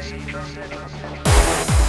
Shade.